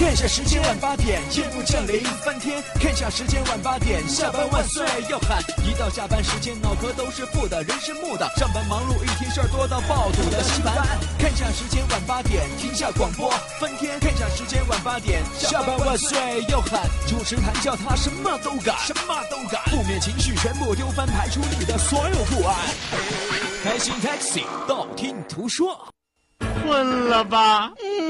看下时间晚八点，夜幕降临翻天。看下时间晚八点，下班万岁要喊。一到下班时间，脑壳都是负的，人是木的。上班忙碌一天，事儿多到爆肚的稀饭。看下时间晚八点，停下广播翻天。看下时间晚八点，下班万岁要喊。主持谈笑他什么都敢，什么都敢。负面情绪全部丢翻，排除你的所有不安。开心 taxi，道听途说。困了吧？嗯。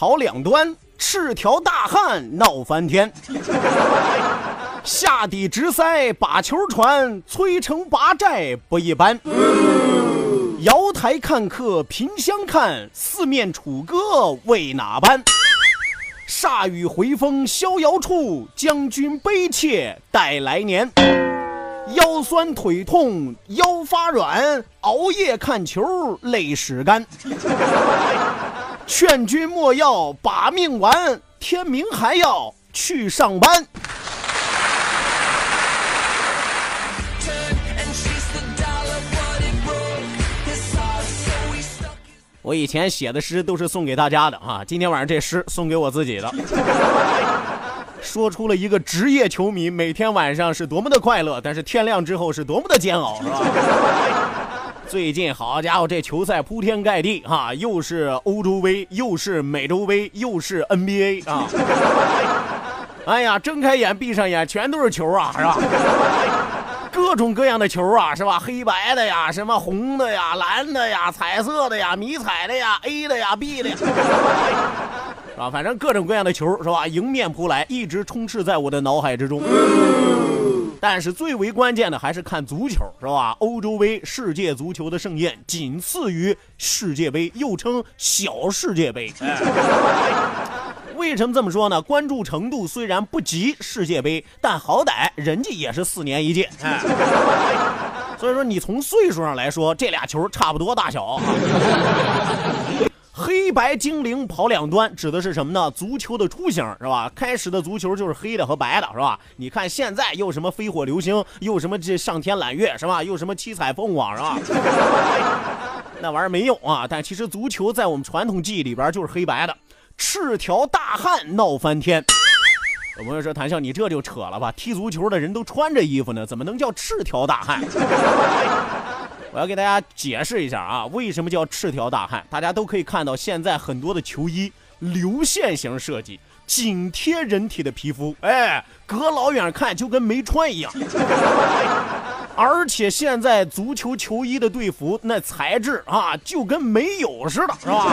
跑两端，赤条大汉闹翻天。下底直塞把球传，摧城拔寨不一般。瑶台看客凭相看，四面楚歌为哪般？铩羽回风逍遥处，将军悲切待来年。腰酸腿痛腰发软，熬夜看球泪始干。劝君莫要把命玩，天明还要去上班。我以前写的诗都是送给大家的啊，今天晚上这诗送给我自己的，说出了一个职业球迷每天晚上是多么的快乐，但是天亮之后是多么的煎熬，是吧？最近好家伙，这球赛铺天盖地哈，又是欧洲杯，又是美洲杯，又是 NBA 啊！哎呀，睁开眼闭上眼全都是球啊，是吧？各种各样的球啊，是吧？黑白的呀，什么红的呀、蓝的呀、彩色的呀、迷彩的呀、A 的呀、B 的呀，是吧？反正各种各样的球，是吧？迎面扑来，一直充斥在我的脑海之中。但是最为关键的还是看足球，是吧？欧洲杯，世界足球的盛宴，仅次于世界杯，又称小世界杯。为什么这么说呢？关注程度虽然不及世界杯，但好歹人家也是四年一届。哎，所以说你从岁数上来说，这俩球差不多大小。黑白精灵跑两端，指的是什么呢？足球的雏形是吧？开始的足球就是黑的和白的，是吧？你看现在又什么飞火流星，又什么这上天揽月，是吧？又什么七彩凤凰，是吧？那玩意儿没用啊！但其实足球在我们传统记忆里边就是黑白的。赤条大汉闹翻天，有朋友说谭笑，你这就扯了吧？踢足球的人都穿着衣服呢，怎么能叫赤条大汉？我要给大家解释一下啊，为什么叫赤条大汉？大家都可以看到，现在很多的球衣流线型设计，紧贴人体的皮肤，哎，隔老远看就跟没穿一样。而且现在足球球衣的队服那材质啊，就跟没有似的，是吧？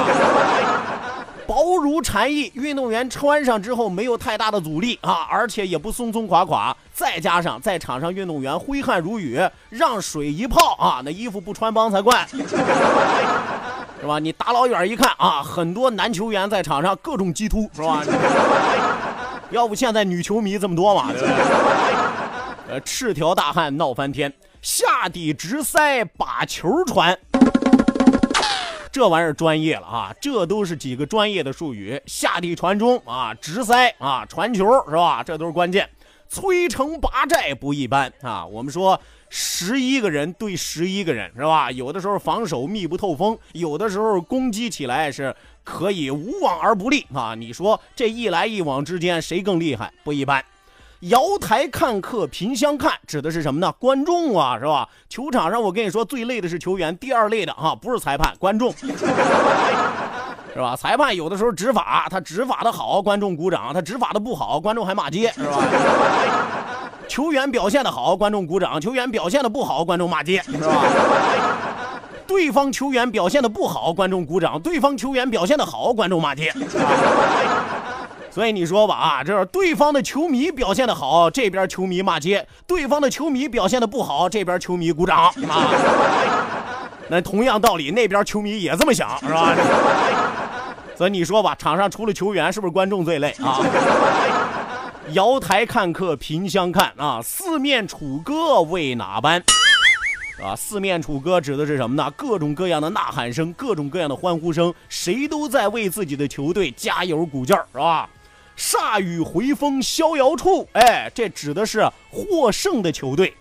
薄如蝉翼，运动员穿上之后没有太大的阻力啊，而且也不松松垮垮。再加上在场上运动员挥汗如雨，让水一泡啊，那衣服不穿帮才怪，是吧？你打老远一看啊，很多男球员在场上各种激突，是吧？要不现在女球迷这么多嘛，对不对？呃，赤条大汉闹翻天，下底直塞把球传。这玩意儿专业了啊！这都是几个专业的术语，下地传中啊，直塞啊，传球是吧？这都是关键。摧城拔寨不一般啊！我们说十一个人对十一个人是吧？有的时候防守密不透风，有的时候攻击起来是可以无往而不利啊！你说这一来一往之间谁更厉害？不一般。瑶台看客凭相看，指的是什么呢？观众啊，是吧？球场上我跟你说，最累的是球员，第二累的啊，不是裁判，观众，是吧？裁判有的时候执法，他执法的好，观众鼓掌；他执法的不好，观众还骂街，是吧？球员表现的好，观众鼓掌；球员表现的不好，观众骂街，是吧？对方球员表现的不好，观众鼓掌；对方球员表现的好，观众骂街。所以你说吧，啊，这对方的球迷表现的好，这边球迷骂街；对方的球迷表现的不好，这边球迷鼓掌。啊，那同样道理，那边球迷也这么想，是吧？所以你说吧，场上除了球员，是不是观众最累啊？瑶台看客凭相看啊，四面楚歌为哪般？啊，四面楚歌指的是什么呢？各种各样的呐喊声，各种各样的欢呼声，谁都在为自己的球队加油鼓劲儿，是吧？铩羽回风逍遥处，哎，这指的是获胜的球队，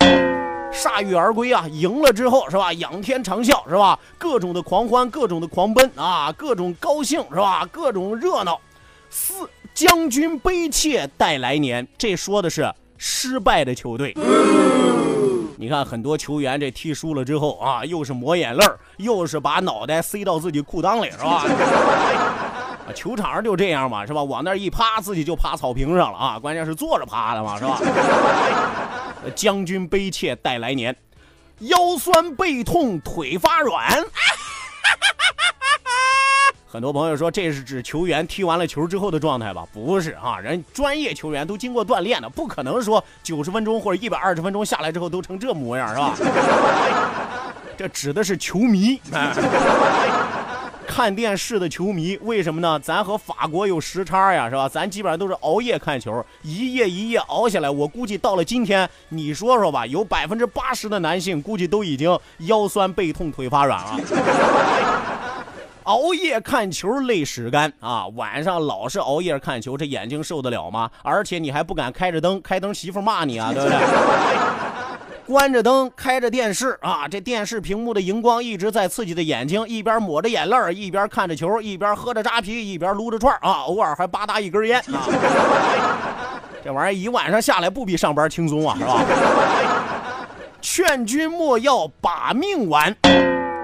铩羽而归啊！赢了之后是吧？仰天长啸是吧？各种的狂欢，各种的狂奔啊，各种高兴是吧？各种热闹。四将军悲切待来年，这说的是失败的球队。你看很多球员这踢输了之后啊，又是抹眼泪又是把脑袋塞到自己裤裆里，是吧？球场上就这样嘛，是吧？往那一趴，自己就趴草坪上了啊！关键是坐着趴的嘛，是吧？将军悲切待来年，腰酸背痛腿发软。很多朋友说这是指球员踢完了球之后的状态吧？不是啊，人专业球员都经过锻炼的，不可能说九十分钟或者一百二十分钟下来之后都成这模样，是吧？这指的是球迷。看电视的球迷，为什么呢？咱和法国有时差呀，是吧？咱基本上都是熬夜看球，一夜一夜熬下来。我估计到了今天，你说说吧，有百分之八十的男性估计都已经腰酸背痛腿发软了。熬夜看球累屎干啊！晚上老是熬夜看球，这眼睛受得了吗？而且你还不敢开着灯，开灯媳妇骂你啊，对不对？关着灯，开着电视啊！这电视屏幕的荧光一直在刺激的眼睛，一边抹着眼泪一边看着球，一边喝着扎啤，一边撸着串啊！偶尔还吧嗒一根烟啊！这玩意儿一晚上下来不比上班轻松啊，是吧？劝君莫要把命玩，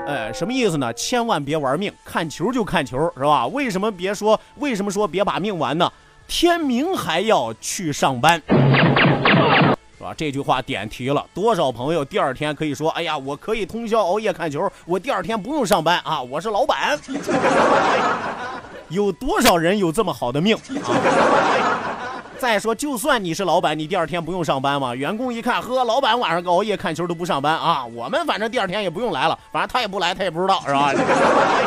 呃，什么意思呢？千万别玩命，看球就看球，是吧？为什么别说？为什么说别把命玩呢？天明还要去上班。是吧？这句话点题了，多少朋友第二天可以说：“哎呀，我可以通宵熬夜看球，我第二天不用上班啊，我是老板。” 有多少人有这么好的命啊？再说，就算你是老板，你第二天不用上班吗？员工一看，呵，老板晚上熬夜看球都不上班啊，我们反正第二天也不用来了，反正他也不来，他也不知道，是吧？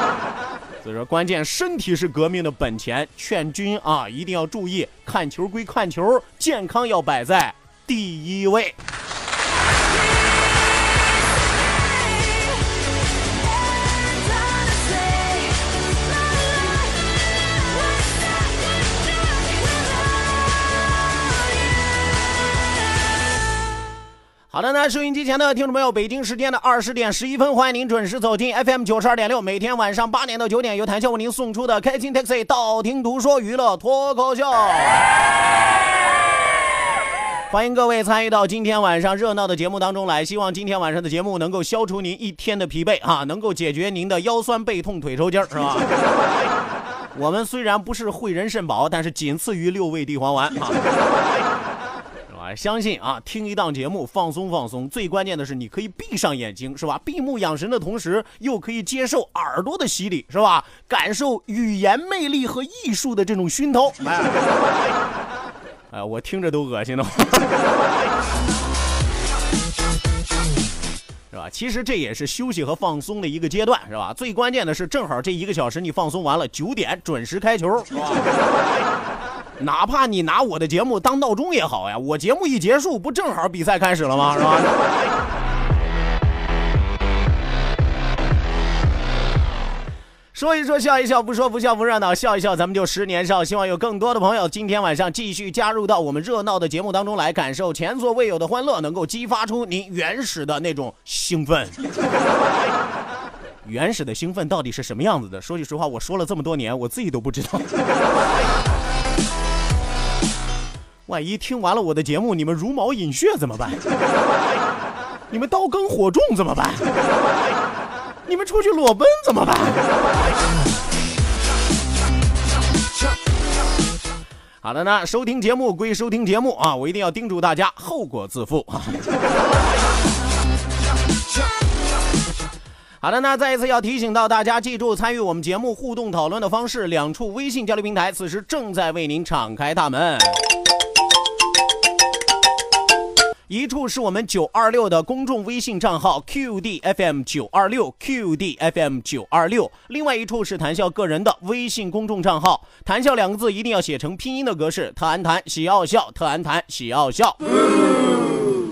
所以说，关键身体是革命的本钱，劝君啊，一定要注意，看球归看球，健康要摆在。第一位。好的，那收音机前的听众朋友，北京时间的二十点十一分，欢迎您准时走进 FM 九十二点六，每天晚上八点到九点，由谭笑为您送出的开心 Taxi，道听途说娱乐脱口秀。欢迎各位参与到今天晚上热闹的节目当中来，希望今天晚上的节目能够消除您一天的疲惫啊，能够解决您的腰酸背痛腿抽筋儿，是吧？我们虽然不是汇仁肾宝，但是仅次于六味地黄丸啊，是吧？相信啊，听一档节目放松放松，最关键的是你可以闭上眼睛，是吧？闭目养神的同时，又可以接受耳朵的洗礼，是吧？感受语言魅力和艺术的这种熏陶，哎。哎，我听着都恶心的话，是吧？其实这也是休息和放松的一个阶段，是吧？最关键的是，正好这一个小时你放松完了，九点准时开球，哪怕你拿我的节目当闹钟也好呀，我节目一结束，不正好比赛开始了吗？是吧？说一说，笑一笑，不说不笑不热闹，笑一笑，咱们就十年少。希望有更多的朋友今天晚上继续加入到我们热闹的节目当中来，感受前所未有的欢乐，能够激发出您原始的那种兴奋。原始的兴奋到底是什么样子的？说句实话，我说了这么多年，我自己都不知道。万一听完了我的节目，你们茹毛饮血怎么办？你们刀耕火种怎么办？你们出去裸奔怎么办？好的呢，收听节目归收听节目啊，我一定要叮嘱大家，后果自负啊。好的，那再一次要提醒到大家，记住参与我们节目互动讨论的方式，两处微信交流平台此时正在为您敞开大门。一处是我们九二六的公众微信账号 QDFM 九二六 QDFM 九二六，另外一处是谈笑个人的微信公众账号，谈笑两个字一定要写成拼音的格式，特安谈喜奥笑，特安谈喜奥笑。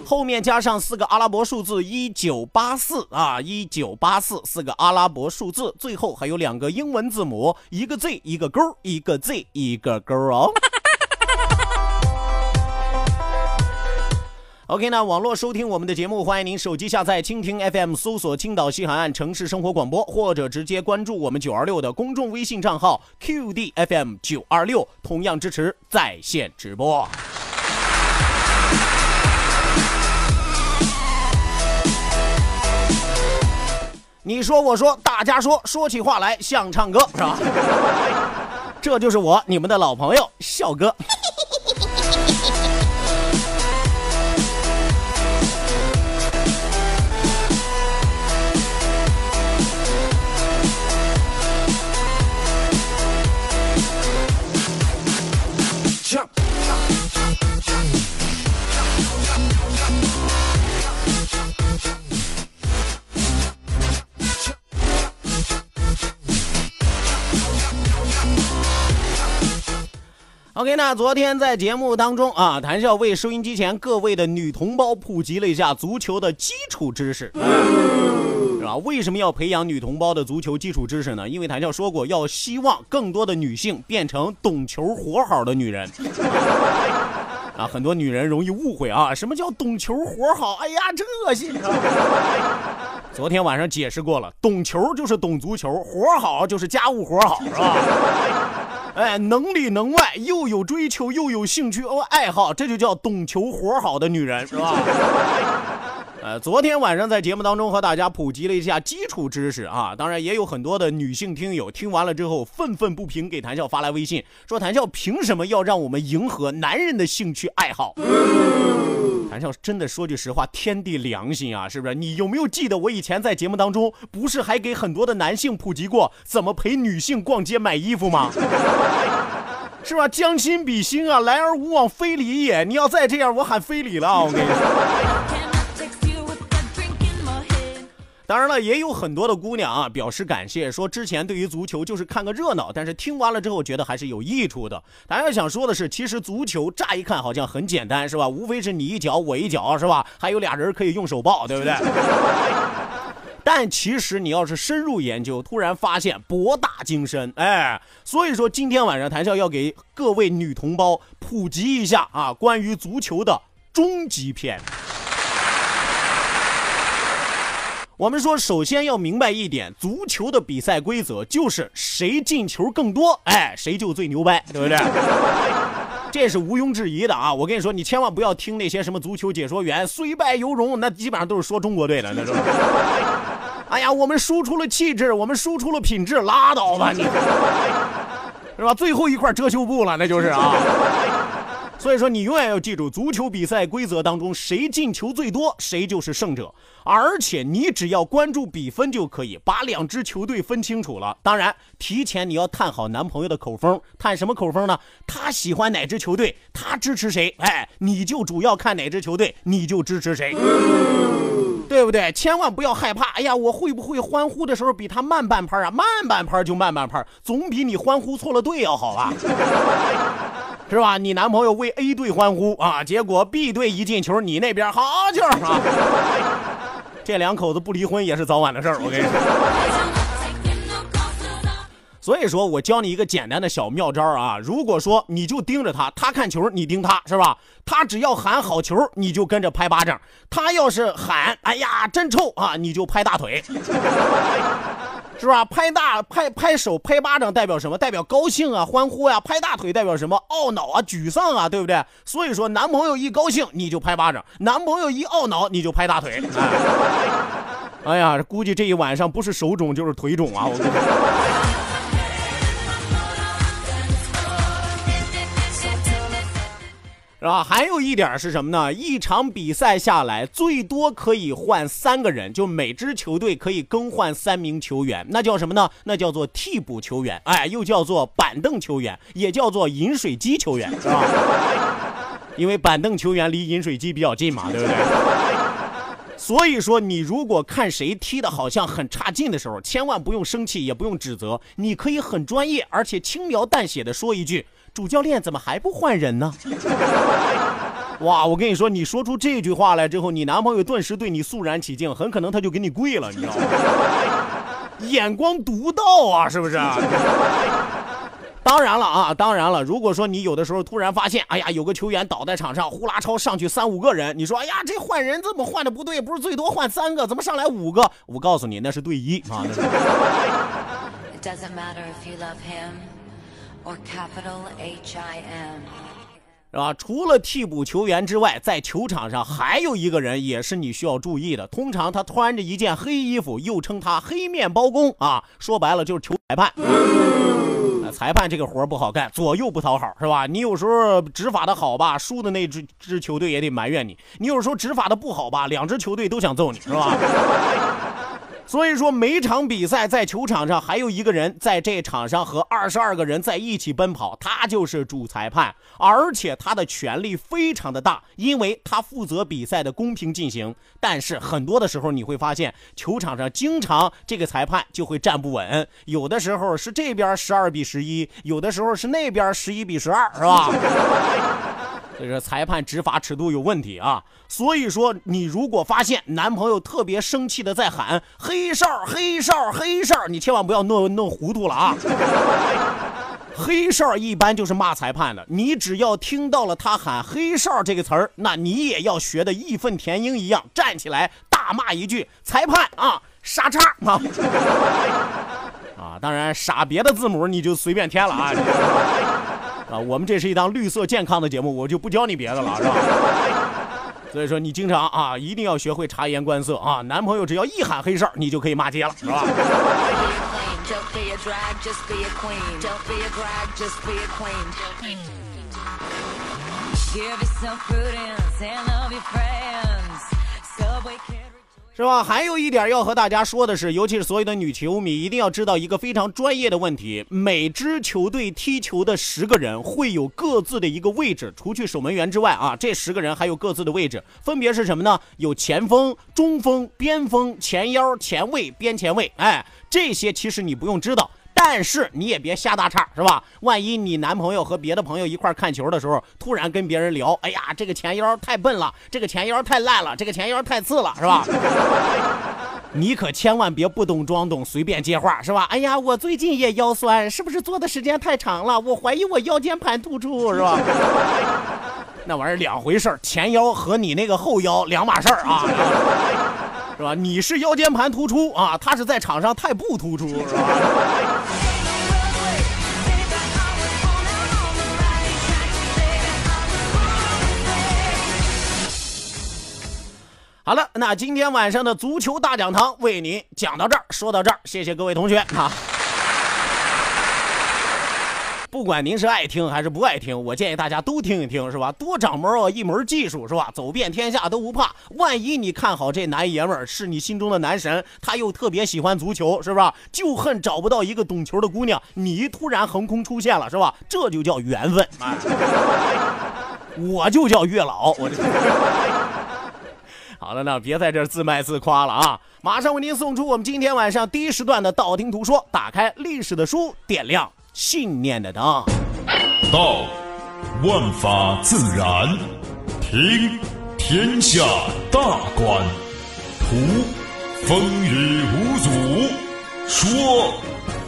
后面加上四个阿拉伯数字一九八四啊，一九八四四个阿拉伯数字，最后还有两个英文字母，一个 Z 一个勾，一个 Z 一个勾哦。OK，那网络收听我们的节目，欢迎您手机下载蜻蜓 FM，搜索青岛西海岸城市生活广播，或者直接关注我们九二六的公众微信账号 QDFM 九二六，同样支持在线直播。你说我说大家说，说起话来像唱歌，是吧？这就是我你们的老朋友笑哥。OK，那昨天在节目当中啊，谭笑为收音机前各位的女同胞普及了一下足球的基础知识，是吧？为什么要培养女同胞的足球基础知识呢？因为谭笑说过，要希望更多的女性变成懂球活好的女人。啊，很多女人容易误会啊，什么叫懂球活好？哎呀，真恶心！昨天晚上解释过了，懂球就是懂足球，活好就是家务活好，是吧？哎，能里能外，又有追求，又有兴趣哦，爱好，这就叫懂球活好的女人，是吧？呃，昨天晚上在节目当中和大家普及了一下基础知识啊，当然也有很多的女性听友听完了之后愤愤不平，给谭笑发来微信说：“谭笑凭什么要让我们迎合男人的兴趣爱好？”谭笑真的说句实话，天地良心啊，是不是？你有没有记得我以前在节目当中不是还给很多的男性普及过怎么陪女性逛街买衣服吗？是吧？将心比心啊，来而无往非礼也。你要再这样，我喊非礼了，我跟你说。当然了，也有很多的姑娘啊表示感谢，说之前对于足球就是看个热闹，但是听完了之后觉得还是有益处的。大家想说的是，其实足球乍一看好像很简单，是吧？无非是你一脚我一脚，是吧？还有俩人可以用手抱，对不对？但其实你要是深入研究，突然发现博大精深，哎，所以说今天晚上谭笑要给各位女同胞普及一下啊关于足球的终极篇。我们说，首先要明白一点，足球的比赛规则就是谁进球更多，哎，谁就最牛掰，对不对？这是毋庸置疑的啊！我跟你说，你千万不要听那些什么足球解说员虽败犹荣，那基本上都是说中国队的，那是。哎呀，我们输出了气质，我们输出了品质，拉倒吧你，是吧？最后一块遮羞布了，那就是啊。所以说，你永远要记住，足球比赛规则当中，谁进球最多，谁就是胜者。而且你只要关注比分就可以，把两支球队分清楚了。当然，提前你要探好男朋友的口风，探什么口风呢？他喜欢哪支球队，他支持谁，哎，你就主要看哪支球队，你就支持谁，对不对？千万不要害怕。哎呀，我会不会欢呼的时候比他慢半拍啊？慢半拍就慢半拍，总比你欢呼错了队要好吧？是吧？你男朋友为 A 队欢呼啊，结果 B 队一进球，你那边好球啊！这两口子不离婚也是早晚的事儿，我跟你说。所以说我教你一个简单的小妙招啊，如果说你就盯着他，他看球你盯他，是吧？他只要喊好球，你就跟着拍巴掌；他要是喊哎呀真臭啊，你就拍大腿。是吧？拍大拍拍手拍巴掌代表什么？代表高兴啊，欢呼呀！拍大腿代表什么？懊恼啊，沮丧啊，对不对？所以说，男朋友一高兴你就拍巴掌，男朋友一懊恼你就拍大腿。哎呀，估计这一晚上不是手肿就是腿肿啊！我跟你说。是吧？还有一点是什么呢？一场比赛下来，最多可以换三个人，就每支球队可以更换三名球员，那叫什么呢？那叫做替补球员，哎，又叫做板凳球员，也叫做饮水机球员，是吧？因为板凳球员离饮水机比较近嘛，对不对？所以说，你如果看谁踢的好像很差劲的时候，千万不用生气，也不用指责，你可以很专业而且轻描淡写的说一句：“主教练怎么还不换人呢？” 哇，我跟你说，你说出这句话来之后，你男朋友顿时对你肃然起敬，很可能他就给你跪了，你知道吗？眼光独到啊，是不是？当然了啊，当然了，如果说你有的时候突然发现，哎呀，有个球员倒在场上，呼啦超上去三五个人，你说，哎呀，这换人怎么换的不对？不是最多换三个，怎么上来五个？我告诉你，那是队医啊。Or capital H I M. 是吧？除了替补球员之外，在球场上还有一个人也是你需要注意的。通常他穿着一件黑衣服，又称他黑面包工啊，说白了就是球裁判。呃裁判这个活不好干，左右不讨好，是吧？你有时候执法的好吧，输的那支支球队也得埋怨你；你有时候执法的不好吧，两支球队都想揍你，是吧？所以说，每场比赛在球场上还有一个人在这场上和二十二个人在一起奔跑，他就是主裁判，而且他的权力非常的大，因为他负责比赛的公平进行。但是很多的时候你会发现，球场上经常这个裁判就会站不稳，有的时候是这边十二比十一，有的时候是那边十一比十二，是吧？这个裁判执法尺度有问题啊！所以说，你如果发现男朋友特别生气的在喊“黑哨，黑哨，黑哨”，你千万不要弄弄糊涂了啊！黑哨一般就是骂裁判的，你只要听到了他喊“黑哨”这个词儿，那你也要学的义愤填膺一样，站起来大骂一句：“裁判啊，傻叉啊！” 啊，当然傻别的字母你就随便添了啊。啊，我们这是一档绿色健康的节目，我就不教你别的了，是吧？所以说你经常啊，一定要学会察言观色啊。男朋友只要一喊黑哨，你就可以骂街了，是吧？是吧？还有一点要和大家说的是，尤其是所有的女球迷，一定要知道一个非常专业的问题：每支球队踢球的十个人会有各自的一个位置，除去守门员之外啊，这十个人还有各自的位置，分别是什么呢？有前锋、中锋、边锋、前腰、前卫、边前卫。哎，这些其实你不用知道。但是你也别瞎打岔，是吧？万一你男朋友和别的朋友一块看球的时候，突然跟别人聊，哎呀，这个前腰太笨了，这个前腰太烂了，这个前腰太次了，是吧？你可千万别不懂装懂，随便接话，是吧？哎呀，我最近也腰酸，是不是坐的时间太长了？我怀疑我腰间盘突出，是吧？那玩意儿两回事儿，前腰和你那个后腰两码事儿啊，是吧？你是腰间盘突出啊，他是在场上太不突出，是吧？好了，那今天晚上的足球大讲堂为您讲到这儿，说到这儿，谢谢各位同学啊。不管您是爱听还是不爱听，我建议大家都听一听，是吧？多长毛啊，一门技术，是吧？走遍天下都不怕。万一你看好这男爷们儿是你心中的男神，他又特别喜欢足球，是吧？就恨找不到一个懂球的姑娘，你突然横空出现了，是吧？这就叫缘分。哎，我就叫月老，我这。好了，那别在这自卖自夸了啊！马上为您送出我们今天晚上第一时段的道听途说，打开历史的书，点亮信念的道。道，万法自然；听，天下大观；图，风雨无阻；说，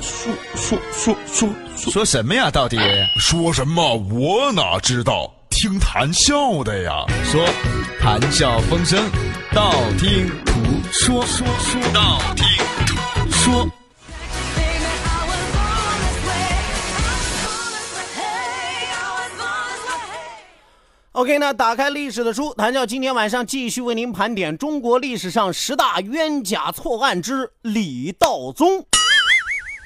说说说说说说什么呀？到底说什么？我哪知道？听谈笑的呀。说谈笑风生，道听途说，说说道听途说。OK，那打开历史的书，谭教今天晚上继续为您盘点中国历史上十大冤假错案之李道宗。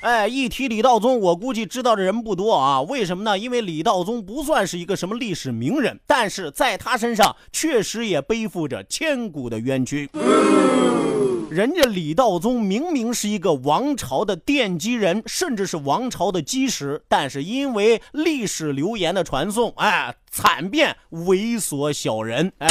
哎，一提李道宗，我估计知道的人不多啊。为什么呢？因为李道宗不算是一个什么历史名人，但是在他身上确实也背负着千古的冤屈。人家李道宗明明是一个王朝的奠基人，甚至是王朝的基石，但是因为历史流言的传颂，哎，惨变猥琐小人，哎。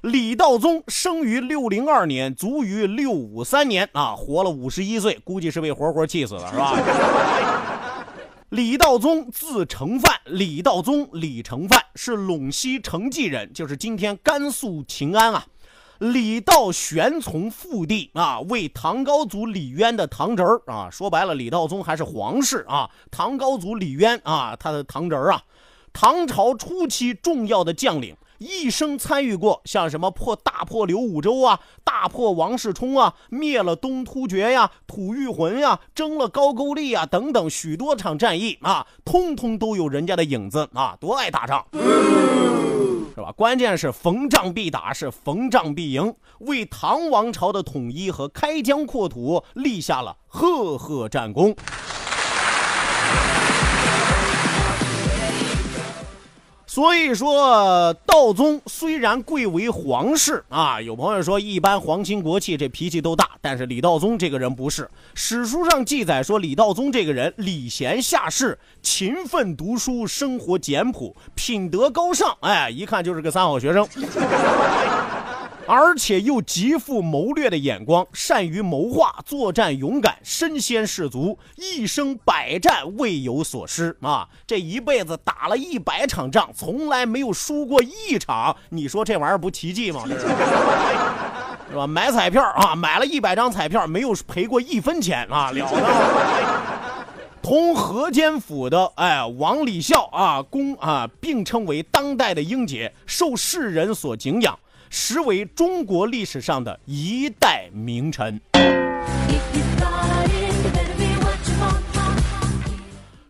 李道宗生于六零二年，卒于六五三年啊，活了五十一岁，估计是被活活气死的，是吧？李道宗字承范，李道宗李承范是陇西成纪人，就是今天甘肃秦安啊。李道玄从父弟啊，为唐高祖李渊的堂侄儿啊，说白了，李道宗还是皇室啊。唐高祖李渊啊，他的堂侄儿啊，唐朝初期重要的将领。一生参与过像什么破大破刘武周啊，大破王世充啊，灭了东突厥呀、吐谷浑呀，征了高句丽啊等等许多场战役啊，通通都有人家的影子啊，多爱打仗，是吧？关键是逢仗必打，是逢仗必赢，为唐王朝的统一和开疆扩土立下了赫赫战功。所以说，道宗虽然贵为皇室啊，有朋友说一般皇亲国戚这脾气都大，但是李道宗这个人不是。史书上记载说，李道宗这个人礼贤下士，勤奋读书，生活简朴，品德高尚，哎，一看就是个三好学生。而且又极富谋略的眼光，善于谋划，作战勇敢，身先士卒，一生百战未有所失啊！这一辈子打了一百场仗，从来没有输过一场。你说这玩意儿不奇迹吗？是吧？买彩票啊，买了一百张彩票，没有赔过一分钱啊！了得！同河间府的哎王李孝啊，公啊并称为当代的英杰，受世人所敬仰。实为中国历史上的一代名臣。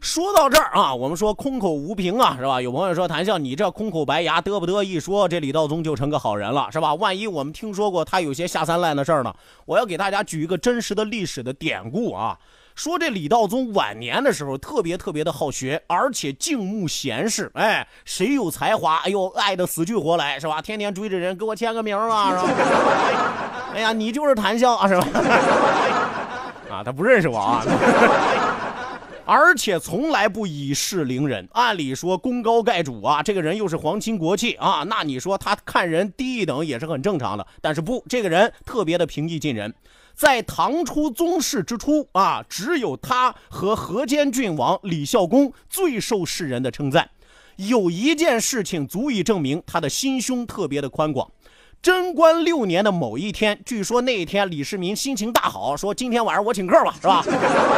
说到这儿啊，我们说空口无凭啊，是吧？有朋友说谭笑，你这空口白牙嘚不嘚一说，这李道宗就成个好人了，是吧？万一我们听说过他有些下三滥的事儿呢？我要给大家举一个真实的历史的典故啊。说这李道宗晚年的时候特别特别的好学，而且敬慕贤士。哎，谁有才华，哎呦，爱的死去活来，是吧？天天追着人，给我签个名吧，是吧？哎呀，你就是谈笑啊，是吧？啊，他不认识我啊。而且从来不以势凌人，按理说功高盖主啊，这个人又是皇亲国戚啊，那你说他看人低一等也是很正常的。但是不，这个人特别的平易近人。在唐初宗室之初啊，只有他和河间郡王李孝公最受世人的称赞。有一件事情足以证明他的心胸特别的宽广。贞观六年的某一天，据说那一天李世民心情大好，说今天晚上我请客吧，是吧？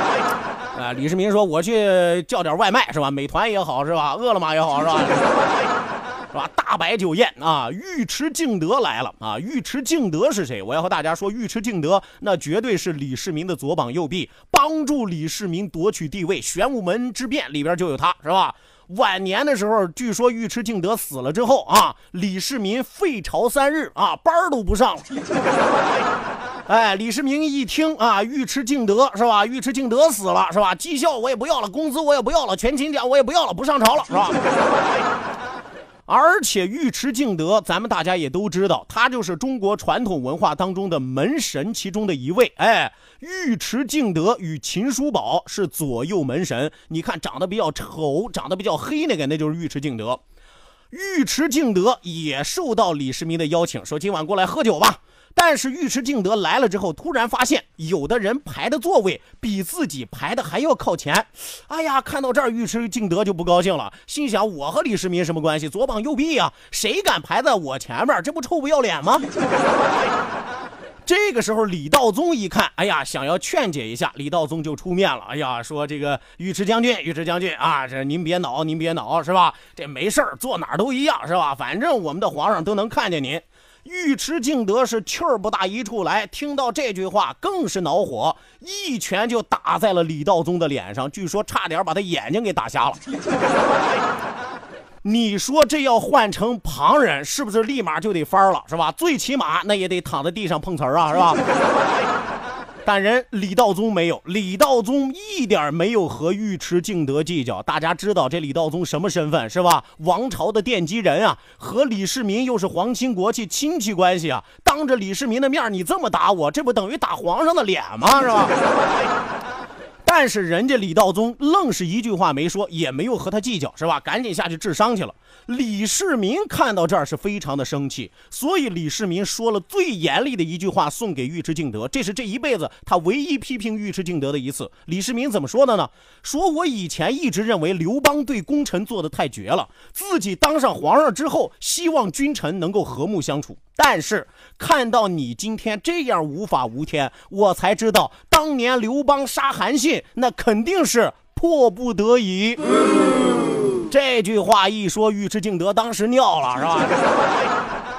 啊，李世民说我去叫点外卖，是吧？美团也好，是吧？饿了么也好，是吧？是吧？大摆酒宴啊！尉迟敬德来了啊！尉迟敬德是谁？我要和大家说，尉迟敬德那绝对是李世民的左膀右臂，帮助李世民夺取帝位。玄武门之变里边就有他，是吧？晚年的时候，据说尉迟敬德死了之后啊，李世民废朝三日啊，班都不上了。哎，李世民一听啊，尉迟敬德是吧？尉迟敬德死了是吧？绩效我也不要了，工资我也不要了，全勤奖我也不要了，不上朝了是吧？而且尉迟敬德，咱们大家也都知道，他就是中国传统文化当中的门神其中的一位。哎，尉迟敬德与秦叔宝是左右门神。你看，长得比较丑、长得比较黑那个，那就是尉迟敬德。尉迟敬德也受到李世民的邀请，说今晚过来喝酒吧。但是尉迟敬德来了之后，突然发现有的人排的座位比自己排的还要靠前。哎呀，看到这儿，尉迟敬德就不高兴了，心想：我和李世民什么关系？左膀右臂啊，谁敢排在我前面？这不臭不要脸吗？这个时候，李道宗一看，哎呀，想要劝解一下，李道宗就出面了。哎呀，说这个尉迟将军，尉迟将军啊，这您别恼，您别恼，是吧？这没事儿，坐哪儿都一样，是吧？反正我们的皇上都能看见您。尉迟敬德是气儿不打一处来，听到这句话更是恼火，一拳就打在了李道宗的脸上，据说差点把他眼睛给打瞎了。你说这要换成旁人，是不是立马就得翻了，是吧？最起码那也得躺在地上碰瓷儿啊，是吧？但人李道宗没有，李道宗一点没有和尉迟敬德计较。大家知道这李道宗什么身份是吧？王朝的奠基人啊，和李世民又是皇亲国戚亲戚关系啊。当着李世民的面，你这么打我，这不等于打皇上的脸吗？是吧？但是人家李道宗愣是一句话没说，也没有和他计较，是吧？赶紧下去治伤去了。李世民看到这儿是非常的生气，所以李世民说了最严厉的一句话送给尉迟敬德，这是这一辈子他唯一批评尉迟敬德的一次。李世民怎么说的呢？说我以前一直认为刘邦对功臣做的太绝了，自己当上皇上之后，希望君臣能够和睦相处。但是看到你今天这样无法无天，我才知道当年刘邦杀韩信，那肯定是迫不得已。这句话一说，尉迟敬德当时尿了，是吧？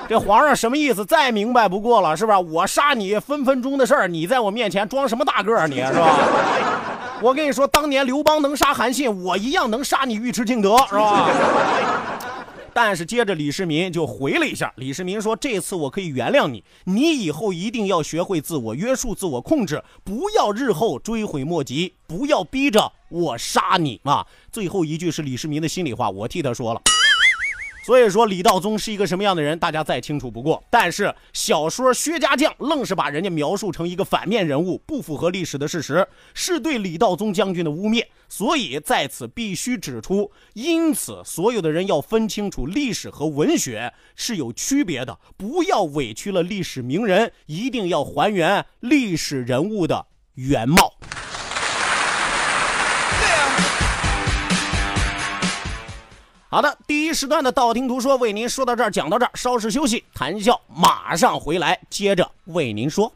这皇上什么意思？再明白不过了，是吧？我杀你分分钟的事儿，你在我面前装什么大个儿？你是吧？我跟你说，当年刘邦能杀韩信，我一样能杀你尉迟敬德，是吧？但是接着李世民就回了一下，李世民说：“这次我可以原谅你，你以后一定要学会自我约束、自我控制，不要日后追悔莫及，不要逼着我杀你啊！”最后一句是李世民的心里话，我替他说了。所以说李道宗是一个什么样的人，大家再清楚不过。但是小说《薛家将》愣是把人家描述成一个反面人物，不符合历史的事实，是对李道宗将军的污蔑。所以在此必须指出，因此所有的人要分清楚历史和文学是有区别的，不要委屈了历史名人，一定要还原历史人物的原貌。好的，第一时段的道听途说为您说到这儿，讲到这儿，稍事休息，谈笑马上回来，接着为您说。